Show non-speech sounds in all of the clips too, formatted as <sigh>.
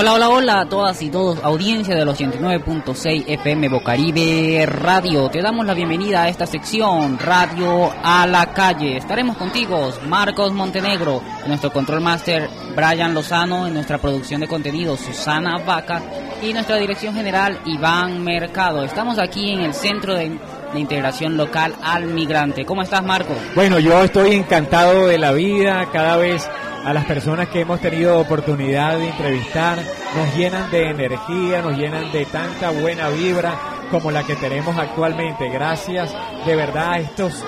Hola, hola, hola a todas y todos, audiencia de los 89.6 FM Bocaribe Radio. Te damos la bienvenida a esta sección, Radio a la Calle. Estaremos contigo, Marcos Montenegro, nuestro control master Brian Lozano, en nuestra producción de contenido Susana Vaca y nuestra dirección general Iván Mercado. Estamos aquí en el Centro de, de Integración Local al Migrante. ¿Cómo estás, Marcos? Bueno, yo estoy encantado de la vida, cada vez a las personas que hemos tenido oportunidad de entrevistar nos llenan de energía, nos llenan de tanta buena vibra como la que tenemos actualmente. Gracias de verdad a estos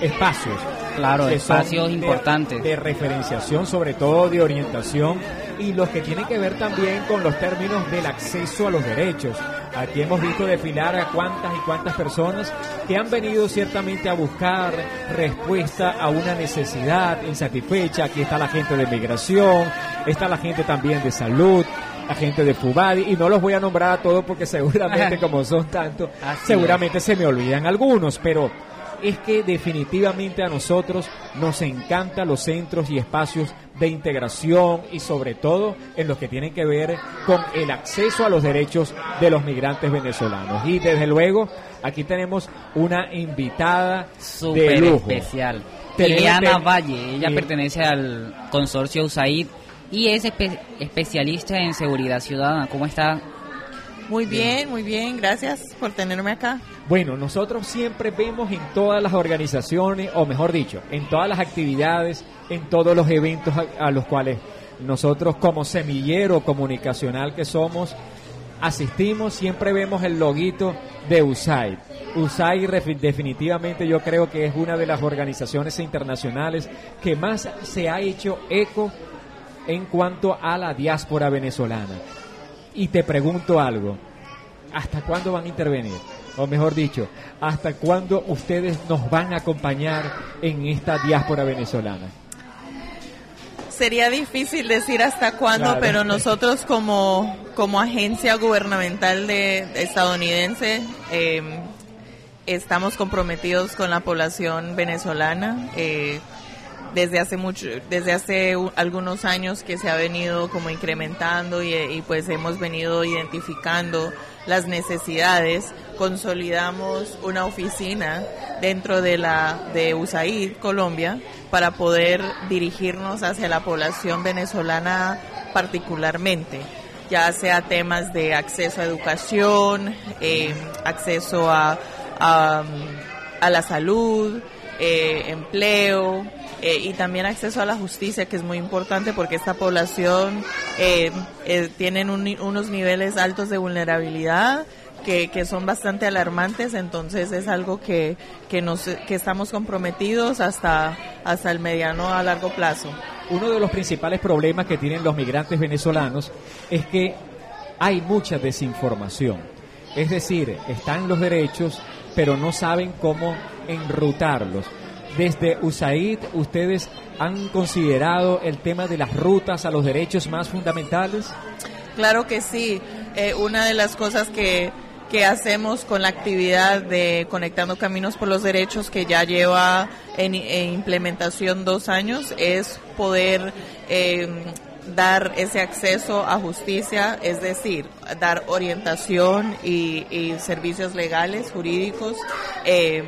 espacios. Claro, espacios importantes. De referenciación, sobre todo de orientación y los que tienen que ver también con los términos del acceso a los derechos. Aquí hemos visto desfilar a cuántas y cuántas personas que han venido ciertamente a buscar respuesta a una necesidad insatisfecha. Aquí está la gente de migración, está la gente también de salud, la gente de Fubadi, y no los voy a nombrar a todos porque seguramente <laughs> como son tantos, seguramente se me olvidan algunos, pero es que definitivamente a nosotros nos encantan los centros y espacios de integración y sobre todo en los que tienen que ver con el acceso a los derechos de los migrantes venezolanos. Y desde luego, aquí tenemos una invitada Super especial. Liliana Valle, ella pertenece al consorcio USAID y es especialista en seguridad ciudadana. ¿Cómo está? Muy bien, muy bien, gracias por tenerme acá. Bueno, nosotros siempre vemos en todas las organizaciones, o mejor dicho, en todas las actividades, en todos los eventos a, los cuales nosotros como semillero comunicacional que somos, asistimos, siempre vemos el loguito de USAID. USAID definitivamente yo creo que es una de las organizaciones internacionales que más se ha hecho eco en cuanto a la diáspora venezolana. Y te pregunto algo, ¿hasta cuándo van a intervenir? o mejor dicho, hasta cuándo ustedes nos van a acompañar en esta diáspora venezolana? Sería difícil decir hasta cuándo, pero nosotros como, como agencia gubernamental de, estadounidense eh, estamos comprometidos con la población venezolana. Eh, desde hace mucho, desde hace algunos años que se ha venido como incrementando y, pues hemos venido identificando las necesidades, consolidamos una oficina dentro de la de USAID Colombia para poder dirigirnos hacia la población venezolana particularmente, ya sea temas de acceso a educación, eh, acceso a, a, la salud, eh, empleo, eh, y también acceso a la justicia, que es muy importante porque esta población eh, eh tienen unos niveles altos de vulnerabilidad. Que, que, son bastante alarmantes, entonces es algo que, que, nos, que estamos comprometidos hasta, hasta el mediano a largo plazo. Uno de los principales problemas que tienen los migrantes venezolanos es que hay mucha desinformación. Es decir, están los derechos, pero no saben cómo enrutarlos. Desde USAID, ¿ustedes han considerado el tema de las rutas a los derechos más fundamentales? Claro que sí. Eh, una de las cosas que, que hacemos con la actividad de Conectando Caminos por los Derechos, que ya lleva en, implementación dos años, es poder eh, dar ese acceso a justicia, es decir, dar orientación y, servicios legales, jurídicos. Eh,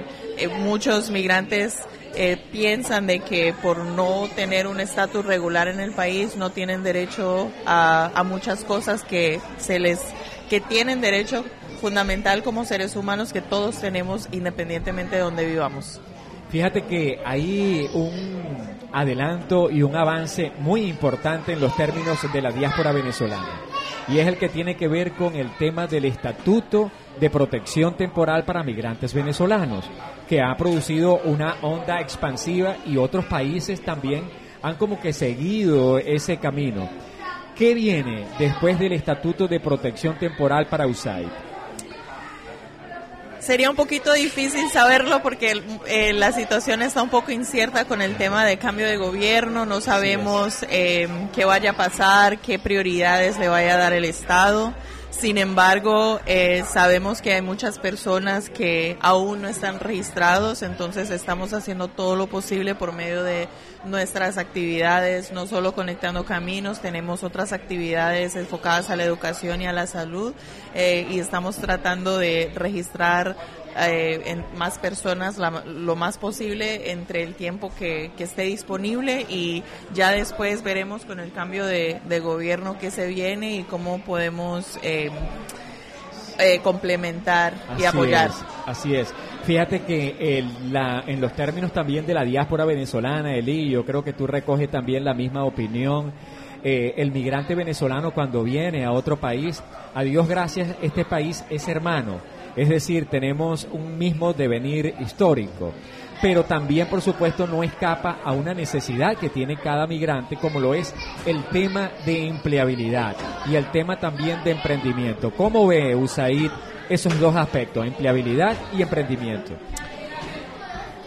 muchos migrantes eh, piensan de que por no tener un estatus regular en el país no tienen derecho a, muchas cosas que se les que tienen derecho fundamental como seres humanos que todos tenemos independientemente de donde vivamos. Fíjate que hay un adelanto y un avance muy importante en los términos de la diáspora venezolana y es el que tiene que ver con el tema del estatuto de protección temporal para migrantes venezolanos, que ha producido una onda expansiva y otros países también han como que seguido ese camino. ¿Qué viene después del estatuto de protección temporal para USAID? Sería un poquito difícil saberlo porque eh, la situación está un poco incierta con el tema de cambio de gobierno, no sabemos eh, qué vaya a pasar, qué prioridades le vaya a dar el Estado. Sin embargo, eh, sabemos que hay muchas personas que aún no están registrados, entonces estamos haciendo todo lo posible por medio de nuestras actividades, no solo conectando caminos, tenemos otras actividades enfocadas a la educación y a la salud eh, y estamos tratando de registrar eh, en más personas lo más posible entre el tiempo que, esté disponible y ya después veremos con el cambio de, gobierno que se viene y cómo podemos eh, eh, complementar y apoyar. así es. Fíjate que la, en los términos también de la diáspora venezolana, Eli, yo creo que tú recoges también la misma opinión. el migrante venezolano cuando viene a otro país, a Dios gracias, este país es hermano es decir, tenemos un mismo devenir histórico, pero también, por supuesto, no escapa a una necesidad que tiene cada migrante, como lo es el tema de empleabilidad y el tema también de emprendimiento. ¿Cómo ve USAID esos dos aspectos, empleabilidad y emprendimiento?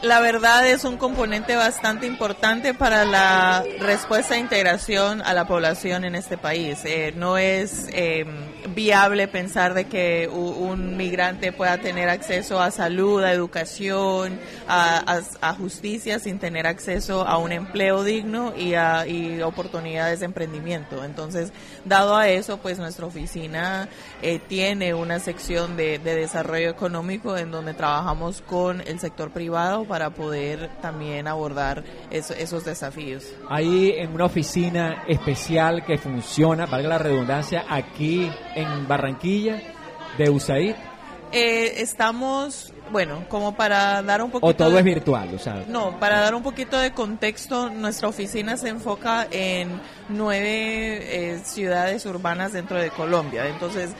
La verdad es un componente bastante importante para la respuesta e integración a la población en este país. Eh, no es eh, viable pensar de que un migrante pueda tener acceso a salud, a educación, a, justicia sin tener acceso a un empleo digno y a oportunidades de emprendimiento. Entonces, dado a eso, pues nuestra oficina eh, tiene una sección de, de desarrollo económico en donde trabajamos con el sector privado para poder también abordar esos desafíos. Hay en una oficina especial que funciona, valga la redundancia, aquí en Barranquilla de USAID. Eh, estamos bueno, como para dar un poquito... ¿O todo es virtual? O sea, no, para dar un poquito de contexto, nuestra oficina se enfoca en nueve eh, ciudades urbanas dentro de Colombia. Entonces,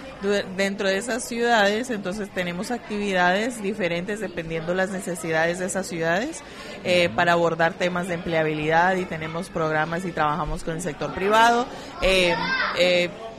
dentro de esas ciudades, entonces tenemos actividades diferentes dependiendo las necesidades de esas ciudades eh, para abordar temas de empleabilidad y tenemos programas y trabajamos con el sector privado. Eh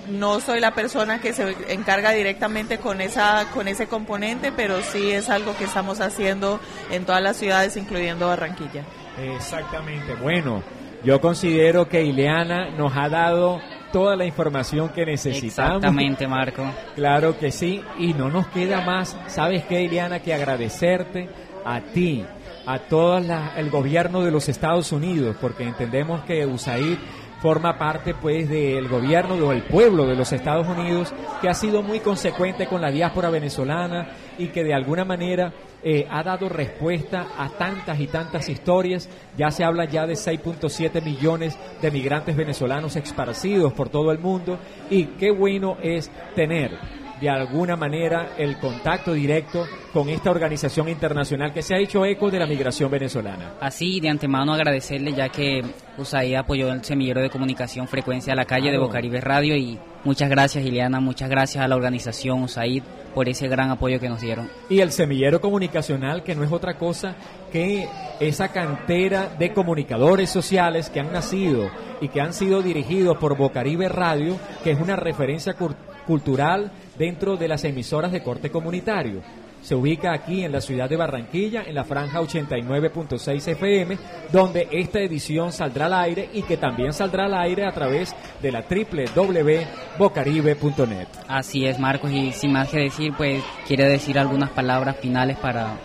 no soy la persona que se encarga directamente con esa con ese componente, pero sí es algo que estamos haciendo en todas las ciudades, incluyendo Barranquilla. Exactamente. Bueno, yo considero que Ileana nos ha dado toda la información que necesitamos. Exactamente, Marco. <laughs> Claro que sí, y no nos queda más, ¿sabes qué, Ileana? Que agradecerte a ti, a todo el gobierno de los Estados Unidos, porque entendemos que USAID forma parte pues del gobierno o del pueblo de los Estados Unidos que ha sido muy consecuente con la diáspora venezolana y que de alguna manera eh, ha dado respuesta a tantas y tantas historias. Ya se habla ya de 6.7 millones de migrantes venezolanos esparcidos por todo el mundo y qué bueno es tener de alguna manera el contacto directo con esta organización internacional que se ha hecho eco de la migración venezolana. Así, de antemano agradecerle ya que USAID apoyó el semillero de comunicación Frecuencia a la Calle de Bocaribe Radio y muchas gracias Ileana, muchas gracias a la organización USAID por ese gran apoyo que nos dieron. Y el semillero comunicacional que no es otra cosa que esa cantera de comunicadores sociales que han nacido y que han sido dirigidos por Bocaribe Radio, que es una referencia cultural dentro de las emisoras de corte comunitario. Se ubica aquí en la ciudad de Barranquilla, en la franja 89.6 FM, donde esta edición saldrá al aire y que también saldrá al aire a través de la www.bocaribe.net. Así es, Marcos, y sin más que decir, pues quiere decir algunas palabras finales para...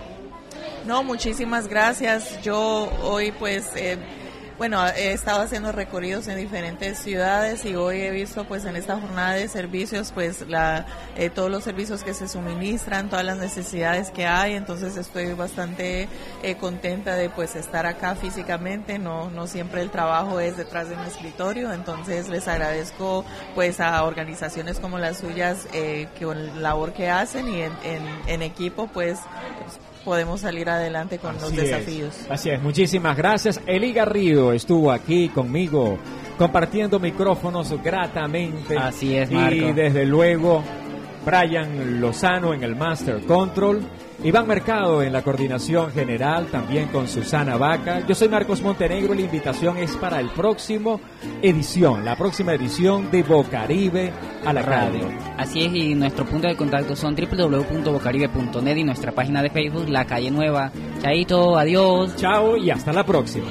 No, muchísimas gracias. Yo hoy pues... Eh, bueno, he estado haciendo recorridos en diferentes ciudades y hoy he visto pues en esta jornada de servicios pues la, eh, todos los servicios que se suministran, todas las necesidades que hay, entonces estoy bastante eh, contenta de pues estar acá físicamente, no, no siempre el trabajo es detrás de un escritorio, entonces les agradezco pues a organizaciones como las suyas eh, que la labor que hacen y en, en equipo pues podemos salir adelante con los desafíos. así es, muchísimas gracias. Eli Garrido estuvo aquí conmigo compartiendo micrófonos gratamente. Así es, Marco. Y desde luego, Brian Lozano en el Master Control. Iván Mercado en la coordinación general, también con Susana Vaca. Yo soy Marcos Montenegro y la invitación es para el próximo edición, la próxima edición de Bocaribe a la radio. Así es, y nuestro punto de contacto son www.bocaribe.net y nuestra página de Facebook, La Calle Nueva. Chaito, adiós. Chao y hasta la próxima.